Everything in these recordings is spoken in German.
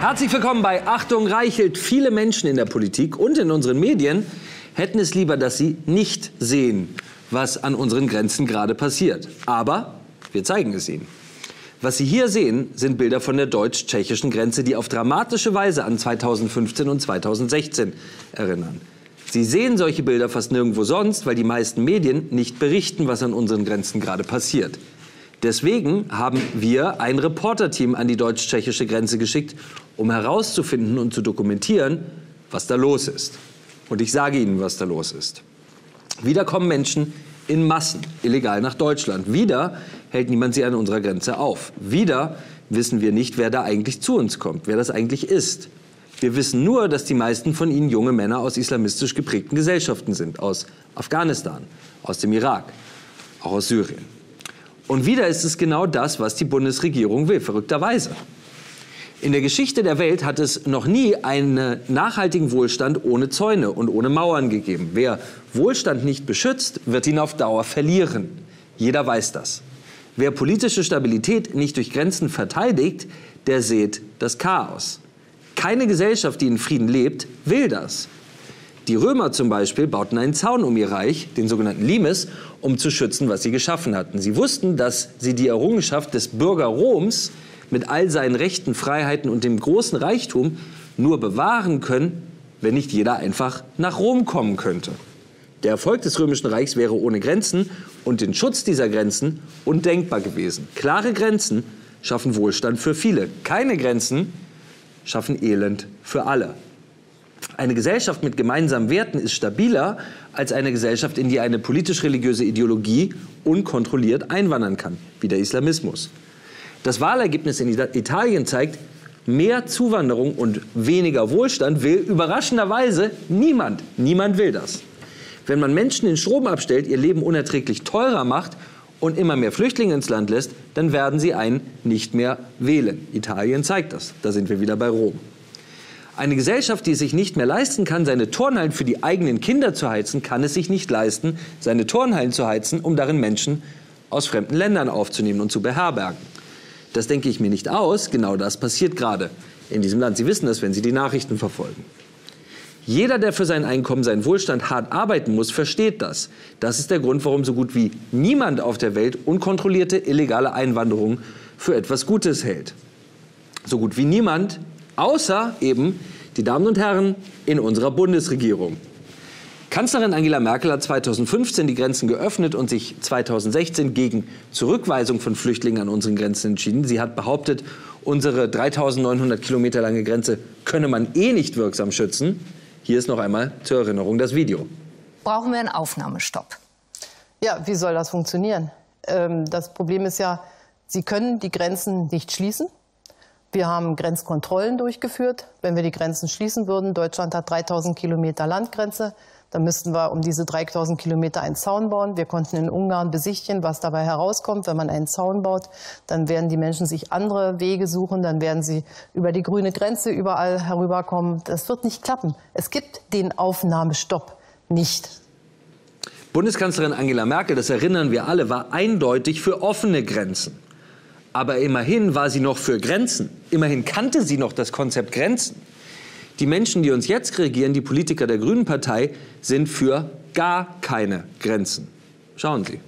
Herzlich willkommen bei Achtung Reichelt. Viele Menschen in der Politik und in unseren Medien hätten es lieber, dass sie nicht sehen, was an unseren Grenzen gerade passiert. Aber wir zeigen es ihnen. Was Sie hier sehen, sind Bilder von der deutsch-tschechischen Grenze, die auf dramatische Weise an 2015 und 2016 erinnern. Sie sehen solche Bilder fast nirgendwo sonst, weil die meisten Medien nicht berichten, was an unseren Grenzen gerade passiert. Deswegen haben wir ein Reporterteam an die deutsch-tschechische Grenze geschickt, um herauszufinden und zu dokumentieren, was da los ist. Und ich sage Ihnen, was da los ist. Wieder kommen Menschen in Massen illegal nach Deutschland. Wieder hält niemand sie an unserer Grenze auf. Wieder wissen wir nicht, wer da eigentlich zu uns kommt, wer das eigentlich ist. Wir wissen nur, dass die meisten von ihnen junge Männer aus islamistisch geprägten Gesellschaften sind, aus Afghanistan, aus dem Irak, auch aus Syrien. Und wieder ist es genau das, was die Bundesregierung will, verrückterweise. In der Geschichte der Welt hat es noch nie einen nachhaltigen Wohlstand ohne Zäune und ohne Mauern gegeben. Wer Wohlstand nicht beschützt, wird ihn auf Dauer verlieren. Jeder weiß das. Wer politische Stabilität nicht durch Grenzen verteidigt, der sät das Chaos. Keine Gesellschaft, die in Frieden lebt, will das. Die Römer zum Beispiel bauten einen Zaun um ihr Reich, den sogenannten Limes, um zu schützen, was sie geschaffen hatten. Sie wussten, dass sie die Errungenschaft des Bürger Roms mit all seinen Rechten, Freiheiten und dem großen Reichtum nur bewahren können, wenn nicht jeder einfach nach Rom kommen könnte. Der Erfolg des Römischen Reichs wäre ohne Grenzen und den Schutz dieser Grenzen undenkbar gewesen. Klare Grenzen schaffen Wohlstand für viele. Keine Grenzen schaffen Elend für alle. Eine Gesellschaft mit gemeinsamen Werten ist stabiler als eine Gesellschaft, in die eine politisch-religiöse Ideologie unkontrolliert einwandern kann, wie der Islamismus. Das Wahlergebnis in Italien zeigt, mehr Zuwanderung und weniger Wohlstand will überraschenderweise niemand. Niemand will das. Wenn man Menschen den Strom abstellt, ihr Leben unerträglich teurer macht und immer mehr Flüchtlinge ins Land lässt, dann werden sie einen nicht mehr wählen. Italien zeigt das. Da sind wir wieder bei Rom. Eine Gesellschaft, die es sich nicht mehr leisten kann, seine Turnhallen für die eigenen Kinder zu heizen, kann es sich nicht leisten, seine Turnhallen zu heizen, um darin Menschen aus fremden Ländern aufzunehmen und zu beherbergen. Das denke ich mir nicht aus. Genau das passiert gerade in diesem Land. Sie wissen das, wenn Sie die Nachrichten verfolgen. Jeder, der für sein Einkommen, seinen Wohlstand hart arbeiten muss, versteht das. Das ist der Grund, warum so gut wie niemand auf der Welt unkontrollierte illegale Einwanderung für etwas Gutes hält. So gut wie niemand, außer eben die Damen und Herren in unserer Bundesregierung. Kanzlerin Angela Merkel hat 2015 die Grenzen geöffnet und sich 2016 gegen Zurückweisung von Flüchtlingen an unseren Grenzen entschieden. Sie hat behauptet, unsere 3900 Kilometer lange Grenze könne man eh nicht wirksam schützen. Hier ist noch einmal zur Erinnerung das Video. Brauchen wir einen Aufnahmestopp? Ja, wie soll das funktionieren? Ähm, das Problem ist ja, Sie können die Grenzen nicht schließen. Wir haben Grenzkontrollen durchgeführt. Wenn wir die Grenzen schließen würden, Deutschland hat 3000 Kilometer Landgrenze, dann müssten wir um diese 3000 Kilometer einen Zaun bauen. Wir konnten in Ungarn besichtigen, was dabei herauskommt. Wenn man einen Zaun baut, dann werden die Menschen sich andere Wege suchen. Dann werden sie über die grüne Grenze überall herüberkommen. Das wird nicht klappen. Es gibt den Aufnahmestopp nicht. Bundeskanzlerin Angela Merkel, das erinnern wir alle, war eindeutig für offene Grenzen. Aber immerhin war sie noch für Grenzen. Immerhin kannte sie noch das Konzept Grenzen. Die Menschen, die uns jetzt regieren, die Politiker der Grünen Partei, sind für gar keine Grenzen. Schauen Sie.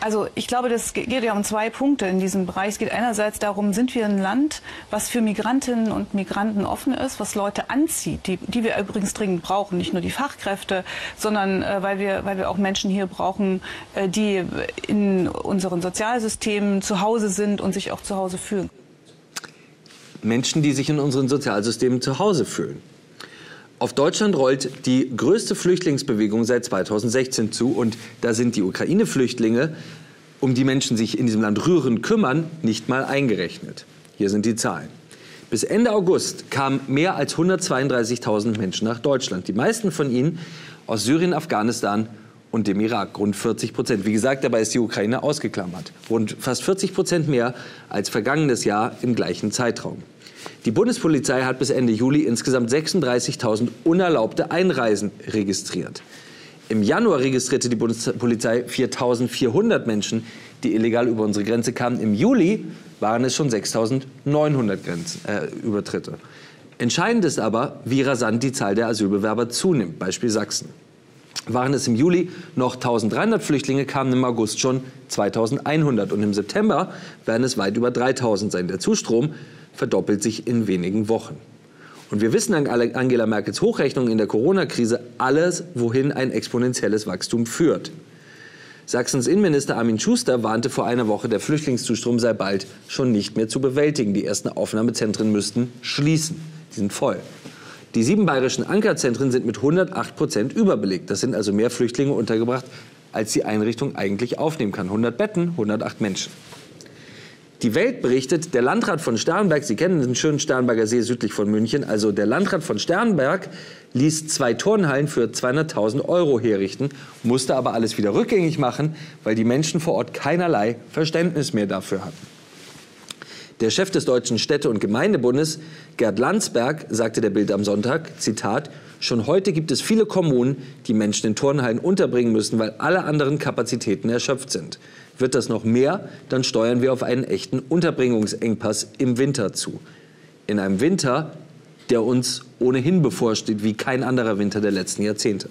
Also ich glaube, das geht ja um zwei Punkte in diesem Bereich. Es geht einerseits darum, sind wir ein Land, was für Migrantinnen und Migranten offen ist, was Leute anzieht, die, die wir übrigens dringend brauchen, nicht nur die Fachkräfte, sondern äh, weil, wir, weil wir auch Menschen hier brauchen, äh, die in unseren Sozialsystemen zu Hause sind und sich auch zu Hause fühlen. Menschen, die sich in unseren Sozialsystemen zu Hause fühlen. Auf Deutschland rollt die größte Flüchtlingsbewegung seit 2016 zu und da sind die Ukraine-Flüchtlinge, um die Menschen sich in diesem Land rühren, kümmern, nicht mal eingerechnet. Hier sind die Zahlen. Bis Ende August kamen mehr als 132.000 Menschen nach Deutschland. Die meisten von ihnen aus Syrien, Afghanistan und dem Irak. Rund 40 Prozent. Wie gesagt, dabei ist die Ukraine ausgeklammert. Rund fast 40 Prozent mehr als vergangenes Jahr im gleichen Zeitraum. Die Bundespolizei hat bis Ende Juli insgesamt 36.000 unerlaubte Einreisen registriert. Im Januar registrierte die Bundespolizei 4.400 Menschen, die illegal über unsere Grenze kamen. Im Juli waren es schon 6.900 äh, Übertritte. Entscheidend ist aber, wie rasant die Zahl der Asylbewerber zunimmt. Beispiel Sachsen. Waren es im Juli noch 1300 Flüchtlinge, kamen im August schon 2100 und im September werden es weit über 3000 sein. Der Zustrom verdoppelt sich in wenigen Wochen. Und wir wissen an Angela Merkels Hochrechnung in der Corona-Krise alles, wohin ein exponentielles Wachstum führt. Sachsens Innenminister Armin Schuster warnte vor einer Woche, der Flüchtlingszustrom sei bald schon nicht mehr zu bewältigen. Die ersten Aufnahmezentren müssten schließen. Die sind voll. Die sieben bayerischen Ankerzentren sind mit 108 Prozent überbelegt. Das sind also mehr Flüchtlinge untergebracht, als die Einrichtung eigentlich aufnehmen kann. 100 Betten, 108 Menschen. Die Welt berichtet, der Landrat von Sternberg, Sie kennen den schönen Sternberger See südlich von München, also der Landrat von Sternberg ließ zwei Turnhallen für 200.000 Euro herrichten, musste aber alles wieder rückgängig machen, weil die Menschen vor Ort keinerlei Verständnis mehr dafür hatten. Der Chef des Deutschen Städte- und Gemeindebundes, Gerd Landsberg, sagte der Bild am Sonntag, Zitat, Schon heute gibt es viele Kommunen, die Menschen in Turnhallen unterbringen müssen, weil alle anderen Kapazitäten erschöpft sind. Wird das noch mehr, dann steuern wir auf einen echten Unterbringungsengpass im Winter zu. In einem Winter, der uns ohnehin bevorsteht wie kein anderer Winter der letzten Jahrzehnte.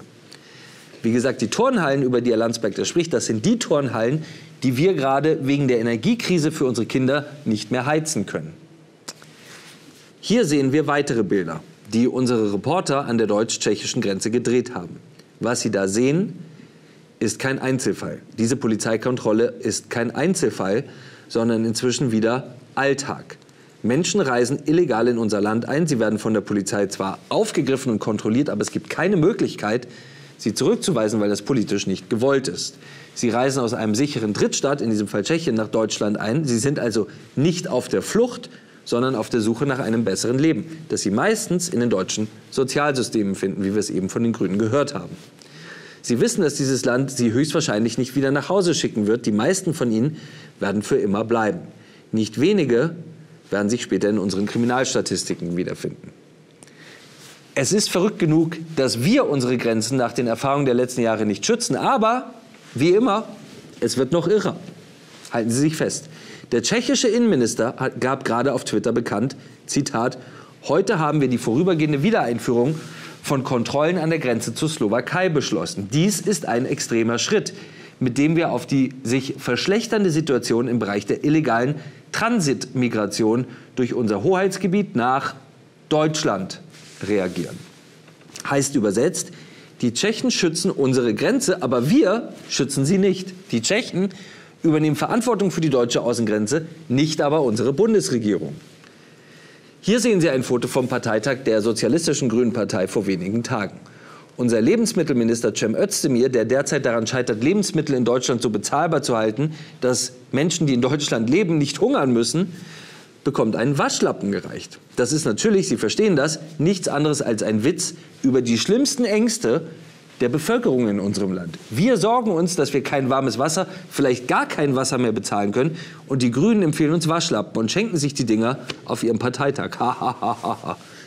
Wie gesagt, die Turnhallen, über die Herr Landsberg da spricht, das sind die Turnhallen, die wir gerade wegen der Energiekrise für unsere Kinder nicht mehr heizen können. Hier sehen wir weitere Bilder, die unsere Reporter an der deutsch-tschechischen Grenze gedreht haben. Was Sie da sehen, ist kein Einzelfall. Diese Polizeikontrolle ist kein Einzelfall, sondern inzwischen wieder Alltag. Menschen reisen illegal in unser Land ein. Sie werden von der Polizei zwar aufgegriffen und kontrolliert, aber es gibt keine Möglichkeit, sie zurückzuweisen, weil das politisch nicht gewollt ist. Sie reisen aus einem sicheren Drittstaat, in diesem Fall Tschechien, nach Deutschland ein. Sie sind also nicht auf der Flucht, sondern auf der Suche nach einem besseren Leben, das sie meistens in den deutschen Sozialsystemen finden, wie wir es eben von den Grünen gehört haben. Sie wissen, dass dieses Land Sie höchstwahrscheinlich nicht wieder nach Hause schicken wird. Die meisten von Ihnen werden für immer bleiben. Nicht wenige werden sich später in unseren Kriminalstatistiken wiederfinden. Es ist verrückt genug, dass wir unsere Grenzen nach den Erfahrungen der letzten Jahre nicht schützen. Aber, wie immer, es wird noch irrer. Halten Sie sich fest. Der tschechische Innenminister gab gerade auf Twitter bekannt, Zitat, heute haben wir die vorübergehende Wiedereinführung von Kontrollen an der Grenze zur Slowakei beschlossen. Dies ist ein extremer Schritt, mit dem wir auf die sich verschlechternde Situation im Bereich der illegalen Transitmigration durch unser Hoheitsgebiet nach Deutschland reagieren. Heißt übersetzt, die Tschechen schützen unsere Grenze, aber wir schützen sie nicht. Die Tschechen übernehmen Verantwortung für die deutsche Außengrenze, nicht aber unsere Bundesregierung. Hier sehen Sie ein Foto vom Parteitag der Sozialistischen Grünen Partei vor wenigen Tagen. Unser Lebensmittelminister Cem Özdemir, der derzeit daran scheitert, Lebensmittel in Deutschland so bezahlbar zu halten, dass Menschen, die in Deutschland leben, nicht hungern müssen, bekommt einen Waschlappen gereicht. Das ist natürlich, Sie verstehen das, nichts anderes als ein Witz über die schlimmsten Ängste der Bevölkerung in unserem Land. Wir sorgen uns, dass wir kein warmes Wasser, vielleicht gar kein Wasser mehr bezahlen können. Und die Grünen empfehlen uns Waschlappen und schenken sich die Dinger auf ihrem Parteitag.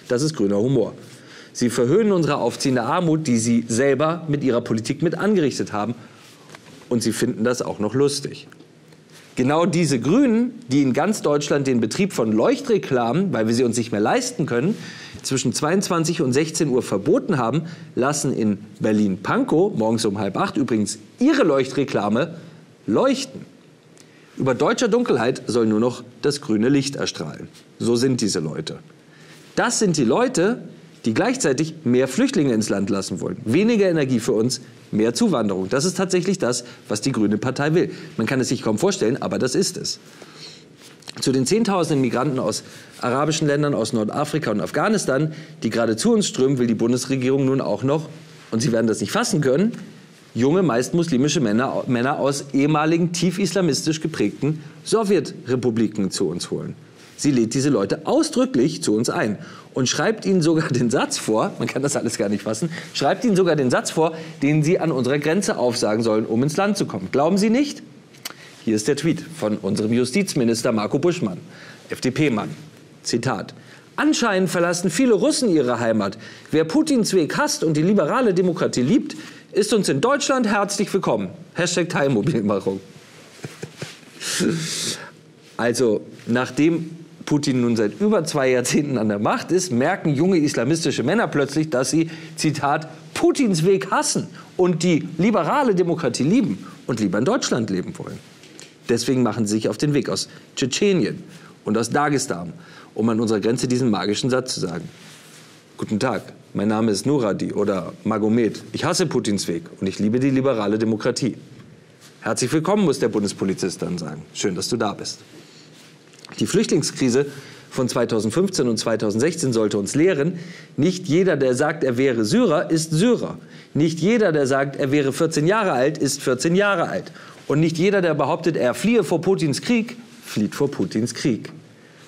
Das ist grüner Humor. Sie verhöhnen unsere aufziehende Armut, die sie selber mit ihrer Politik mit angerichtet haben. Und sie finden das auch noch lustig. Genau diese Grünen, die in ganz Deutschland den Betrieb von Leuchtreklamen, weil wir sie uns nicht mehr leisten können, zwischen 22 und 16 Uhr verboten haben, lassen in Berlin-Pankow morgens um halb acht übrigens ihre Leuchtreklame leuchten. Über deutscher Dunkelheit soll nur noch das grüne Licht erstrahlen. So sind diese Leute. Das sind die Leute, die gleichzeitig mehr Flüchtlinge ins Land lassen wollen. Weniger Energie für uns, mehr Zuwanderung. Das ist tatsächlich das, was die Grüne Partei will. Man kann es sich kaum vorstellen, aber das ist es. Zu den Zehntausenden Migranten aus arabischen Ländern, aus Nordafrika und Afghanistan, die gerade zu uns strömen, will die Bundesregierung nun auch noch, und Sie werden das nicht fassen können, junge, meist muslimische Männer, Männer aus ehemaligen tief islamistisch geprägten Sowjetrepubliken zu uns holen. Sie lädt diese Leute ausdrücklich zu uns ein und schreibt ihnen sogar den Satz vor, man kann das alles gar nicht fassen, schreibt ihnen sogar den Satz vor, den sie an unserer Grenze aufsagen sollen, um ins Land zu kommen. Glauben Sie nicht? Hier ist der Tweet von unserem Justizminister Marco Buschmann, FDP-Mann. Zitat. Anscheinend verlassen viele Russen ihre Heimat. Wer Putins Weg hasst und die liberale Demokratie liebt, ist uns in Deutschland herzlich willkommen. Hashtag Teilmobilmachung. Also, nachdem Putin nun seit über zwei Jahrzehnten an der Macht ist, merken junge islamistische Männer plötzlich, dass sie, Zitat, Putins Weg hassen und die liberale Demokratie lieben und lieber in Deutschland leben wollen. Deswegen machen sie sich auf den Weg aus Tschetschenien und aus Dagestan, um an unserer Grenze diesen magischen Satz zu sagen. Guten Tag, mein Name ist Nuradi oder Magomed. Ich hasse Putins Weg und ich liebe die liberale Demokratie. Herzlich willkommen, muss der Bundespolizist dann sagen. Schön, dass du da bist. Die Flüchtlingskrise von 2015 und 2016 sollte uns lehren, nicht jeder, der sagt, er wäre Syrer, ist Syrer. Nicht jeder, der sagt, er wäre 14 Jahre alt, ist 14 Jahre alt. Und nicht jeder, der behauptet, er fliehe vor Putins Krieg, flieht vor Putins Krieg.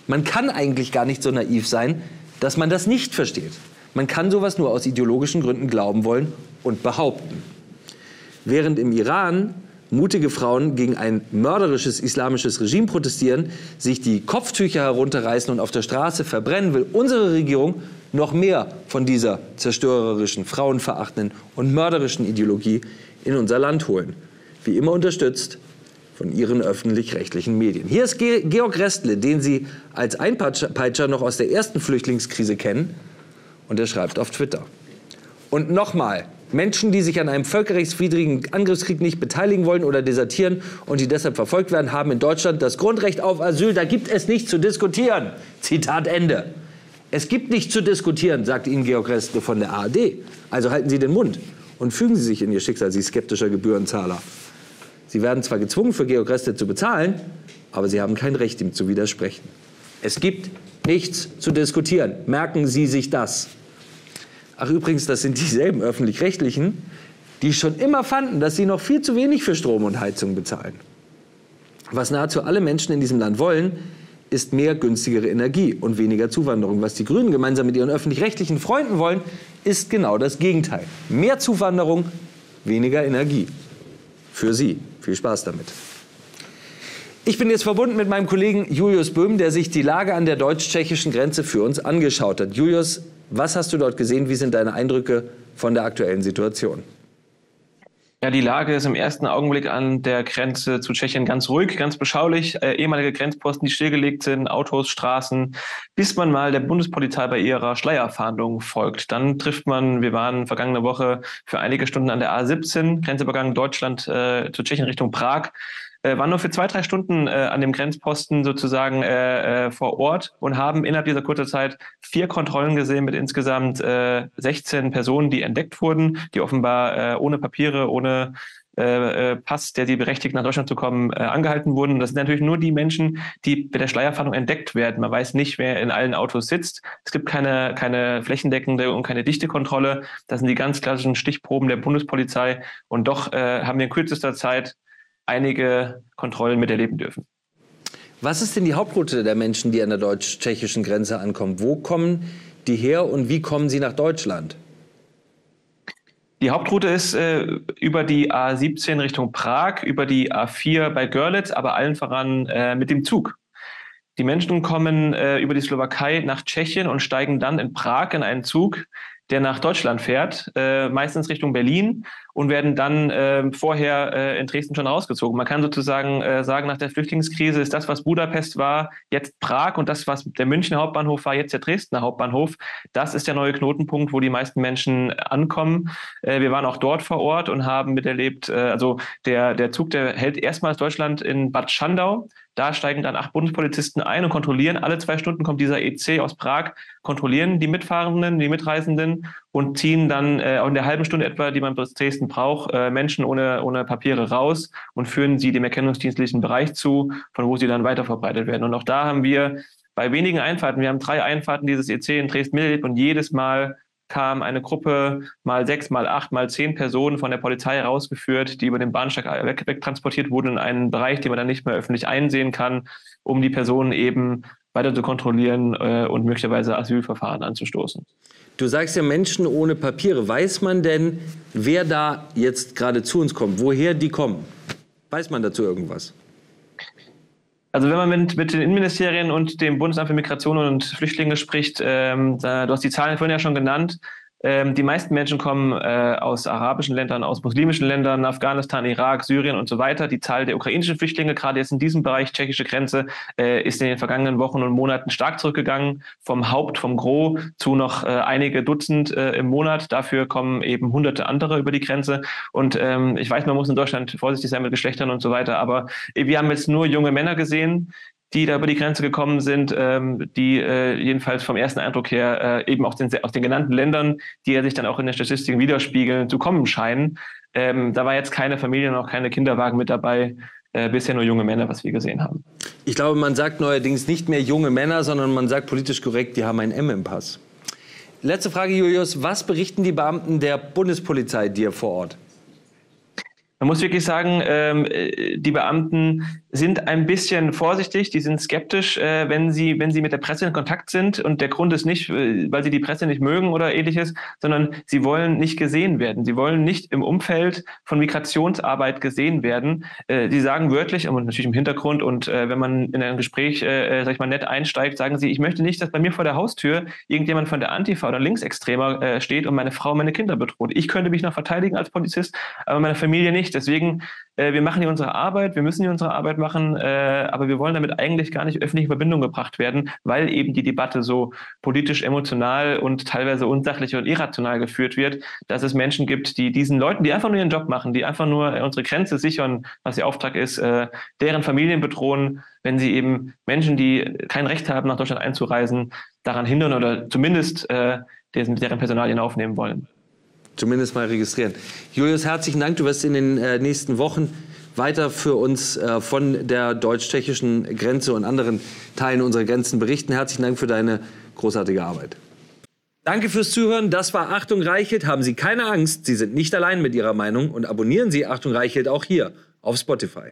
Man kann eigentlich gar nicht so naiv sein, dass man das nicht versteht. Man kann sowas nur aus ideologischen Gründen glauben wollen und behaupten. Während im Iran mutige Frauen gegen ein mörderisches islamisches Regime protestieren, sich die Kopftücher herunterreißen und auf der Straße verbrennen, will unsere Regierung noch mehr von dieser zerstörerischen, frauenverachtenden und mörderischen Ideologie in unser Land holen. Wie immer unterstützt von ihren öffentlich-rechtlichen Medien. Hier ist Georg Restle, den Sie als Einpeitscher noch aus der ersten Flüchtlingskrise kennen. Und er schreibt auf Twitter. Und nochmal, Menschen, die sich an einem völkerrechtswidrigen Angriffskrieg nicht beteiligen wollen oder desertieren und die deshalb verfolgt werden, haben in Deutschland das Grundrecht auf Asyl. Da gibt es nichts zu diskutieren. Zitat Ende. Es gibt nichts zu diskutieren, sagt Ihnen Georg Restle von der ARD. Also halten Sie den Mund und fügen Sie sich in Ihr Schicksal, Sie skeptischer Gebührenzahler. Sie werden zwar gezwungen, für Georg Restle zu bezahlen, aber Sie haben kein Recht, ihm zu widersprechen. Es gibt nichts zu diskutieren. Merken Sie sich das. Ach übrigens, das sind dieselben öffentlich-rechtlichen, die schon immer fanden, dass sie noch viel zu wenig für Strom und Heizung bezahlen. Was nahezu alle Menschen in diesem Land wollen, ist mehr günstigere Energie und weniger Zuwanderung. Was die Grünen gemeinsam mit ihren öffentlich-rechtlichen Freunden wollen, ist genau das Gegenteil. Mehr Zuwanderung, weniger Energie. Für Sie. Viel Spaß damit. Ich bin jetzt verbunden mit meinem Kollegen Julius Böhm, der sich die Lage an der deutsch-tschechischen Grenze für uns angeschaut hat. Julius, was hast du dort gesehen? Wie sind deine Eindrücke von der aktuellen Situation? Ja, die Lage ist im ersten Augenblick an der Grenze zu Tschechien ganz ruhig, ganz beschaulich. Äh, ehemalige Grenzposten, die stillgelegt sind, Autos, Straßen, bis man mal der Bundespolizei bei ihrer Schleierfahndung folgt. Dann trifft man, wir waren vergangene Woche für einige Stunden an der A17, Grenzübergang Deutschland äh, zu Tschechien Richtung Prag äh, waren nur für zwei, drei Stunden äh, an dem Grenzposten sozusagen äh, äh, vor Ort und haben innerhalb dieser kurzen Zeit vier Kontrollen gesehen mit insgesamt äh, 16 Personen, die entdeckt wurden, die offenbar äh, ohne Papiere, ohne äh, äh, Pass, der sie berechtigt, nach Deutschland zu kommen, äh, angehalten wurden. Das sind natürlich nur die Menschen, die bei der Schleierfahndung entdeckt werden. Man weiß nicht, wer in allen Autos sitzt. Es gibt keine, keine flächendeckende und keine dichte Kontrolle. Das sind die ganz klassischen Stichproben der Bundespolizei. Und doch äh, haben wir in kürzester Zeit einige Kontrollen miterleben dürfen. Was ist denn die Hauptroute der Menschen, die an der deutsch-tschechischen Grenze ankommen? Wo kommen die her und wie kommen sie nach Deutschland? Die Hauptroute ist äh, über die A17 Richtung Prag, über die A4 bei Görlitz, aber allen voran äh, mit dem Zug. Die Menschen kommen äh, über die Slowakei nach Tschechien und steigen dann in Prag in einen Zug, der nach Deutschland fährt, äh, meistens Richtung Berlin und werden dann äh, vorher äh, in Dresden schon rausgezogen. Man kann sozusagen äh, sagen, nach der Flüchtlingskrise ist das, was Budapest war, jetzt Prag und das, was der Münchner Hauptbahnhof war, jetzt der Dresdner Hauptbahnhof. Das ist der neue Knotenpunkt, wo die meisten Menschen ankommen. Äh, wir waren auch dort vor Ort und haben miterlebt, äh, also der, der Zug, der hält erstmals Deutschland in Bad Schandau. Da steigen dann acht Bundespolizisten ein und kontrollieren. Alle zwei Stunden kommt dieser EC aus Prag, kontrollieren die Mitfahrenden, die Mitreisenden und ziehen dann äh, in der halben Stunde etwa, die man bis Dresden braucht, äh, Menschen ohne, ohne Papiere raus und führen sie dem erkennungsdienstlichen Bereich zu, von wo sie dann weiter verbreitet werden. Und auch da haben wir bei wenigen Einfahrten, wir haben drei Einfahrten dieses EC in Dresden miterlebt und jedes Mal kam eine Gruppe mal sechs, mal acht, mal zehn Personen von der Polizei rausgeführt, die über den Bahnsteig wegtransportiert wurden in einen Bereich, den man dann nicht mehr öffentlich einsehen kann, um die Personen eben weiter zu kontrollieren äh, und möglicherweise Asylverfahren anzustoßen. Du sagst ja Menschen ohne Papiere. Weiß man denn, wer da jetzt gerade zu uns kommt, woher die kommen? Weiß man dazu irgendwas? Also wenn man mit, mit den Innenministerien und dem Bundesamt für Migration und Flüchtlinge spricht, ähm, da, du hast die Zahlen vorhin ja schon genannt, Ähm, die meisten Menschen kommen äh, aus arabischen Ländern, aus muslimischen Ländern, Afghanistan, Irak, Syrien und so weiter. Die Zahl der ukrainischen Flüchtlinge, gerade jetzt in diesem Bereich tschechische Grenze, äh, ist in den vergangenen Wochen und Monaten stark zurückgegangen. Vom Haupt, vom Gros zu noch äh, einige Dutzend äh, im Monat. Dafür kommen eben hunderte andere über die Grenze. Und ähm, ich weiß, man muss in Deutschland vorsichtig sein mit Geschlechtern und so weiter, aber wir haben jetzt nur junge Männer gesehen, die da über die Grenze gekommen sind, ähm, die äh, jedenfalls vom ersten Eindruck her äh, eben aus den, aus den genannten Ländern, die ja sich dann auch in der Statistik widerspiegeln, zu kommen scheinen. Ähm, da war jetzt keine Familie, noch keine Kinderwagen mit dabei, äh, bisher nur junge Männer, was wir gesehen haben. Ich glaube, man sagt neuerdings nicht mehr junge Männer, sondern man sagt politisch korrekt, die haben ein M im Pass. Letzte Frage, Julius. Was berichten die Beamten der Bundespolizei dir vor Ort? Man muss wirklich sagen, ähm, äh, die Beamten sind ein bisschen vorsichtig, die sind skeptisch, äh, wenn sie, wenn sie mit der Presse in Kontakt sind. Und der Grund ist nicht, äh, weil sie die Presse nicht mögen oder ähnliches, sondern sie wollen nicht gesehen werden. Sie wollen nicht im Umfeld von Migrationsarbeit gesehen werden. Äh, sie sagen wörtlich, und natürlich im Hintergrund, und äh, wenn man in ein Gespräch, äh, äh, sag ich mal, nett einsteigt, sagen sie, ich möchte nicht, dass bei mir vor der Haustür irgendjemand von der Antifa oder Linksextremer steht und meine Frau, meine Kinder bedroht. Ich könnte mich noch verteidigen als Polizist, aber meine Familie nicht. Deswegen, äh, wir machen hier unsere Arbeit, wir müssen hier unsere Arbeit machen, äh, aber wir wollen damit eigentlich gar nicht öffentlich in Verbindung gebracht werden, weil eben die Debatte so politisch, emotional und teilweise unsachlich und irrational geführt wird, dass es Menschen gibt, die diesen Leuten, die einfach nur ihren Job machen, die einfach nur unsere Grenze sichern, was ihr Auftrag ist, äh, deren Familien bedrohen, wenn sie eben Menschen, die kein Recht haben, nach Deutschland einzureisen, daran hindern oder zumindest äh, deren Personalien aufnehmen wollen zumindest mal registrieren. Julius, herzlichen Dank. Du wirst in den äh, nächsten Wochen weiter für uns äh, von der deutsch-tschechischen Grenze und anderen Teilen unserer Grenzen berichten. Herzlichen Dank für deine großartige Arbeit. Danke fürs Zuhören. Das war Achtung Reichelt. Haben Sie keine Angst, Sie sind nicht allein mit Ihrer Meinung und abonnieren Sie Achtung Reichelt auch hier auf Spotify.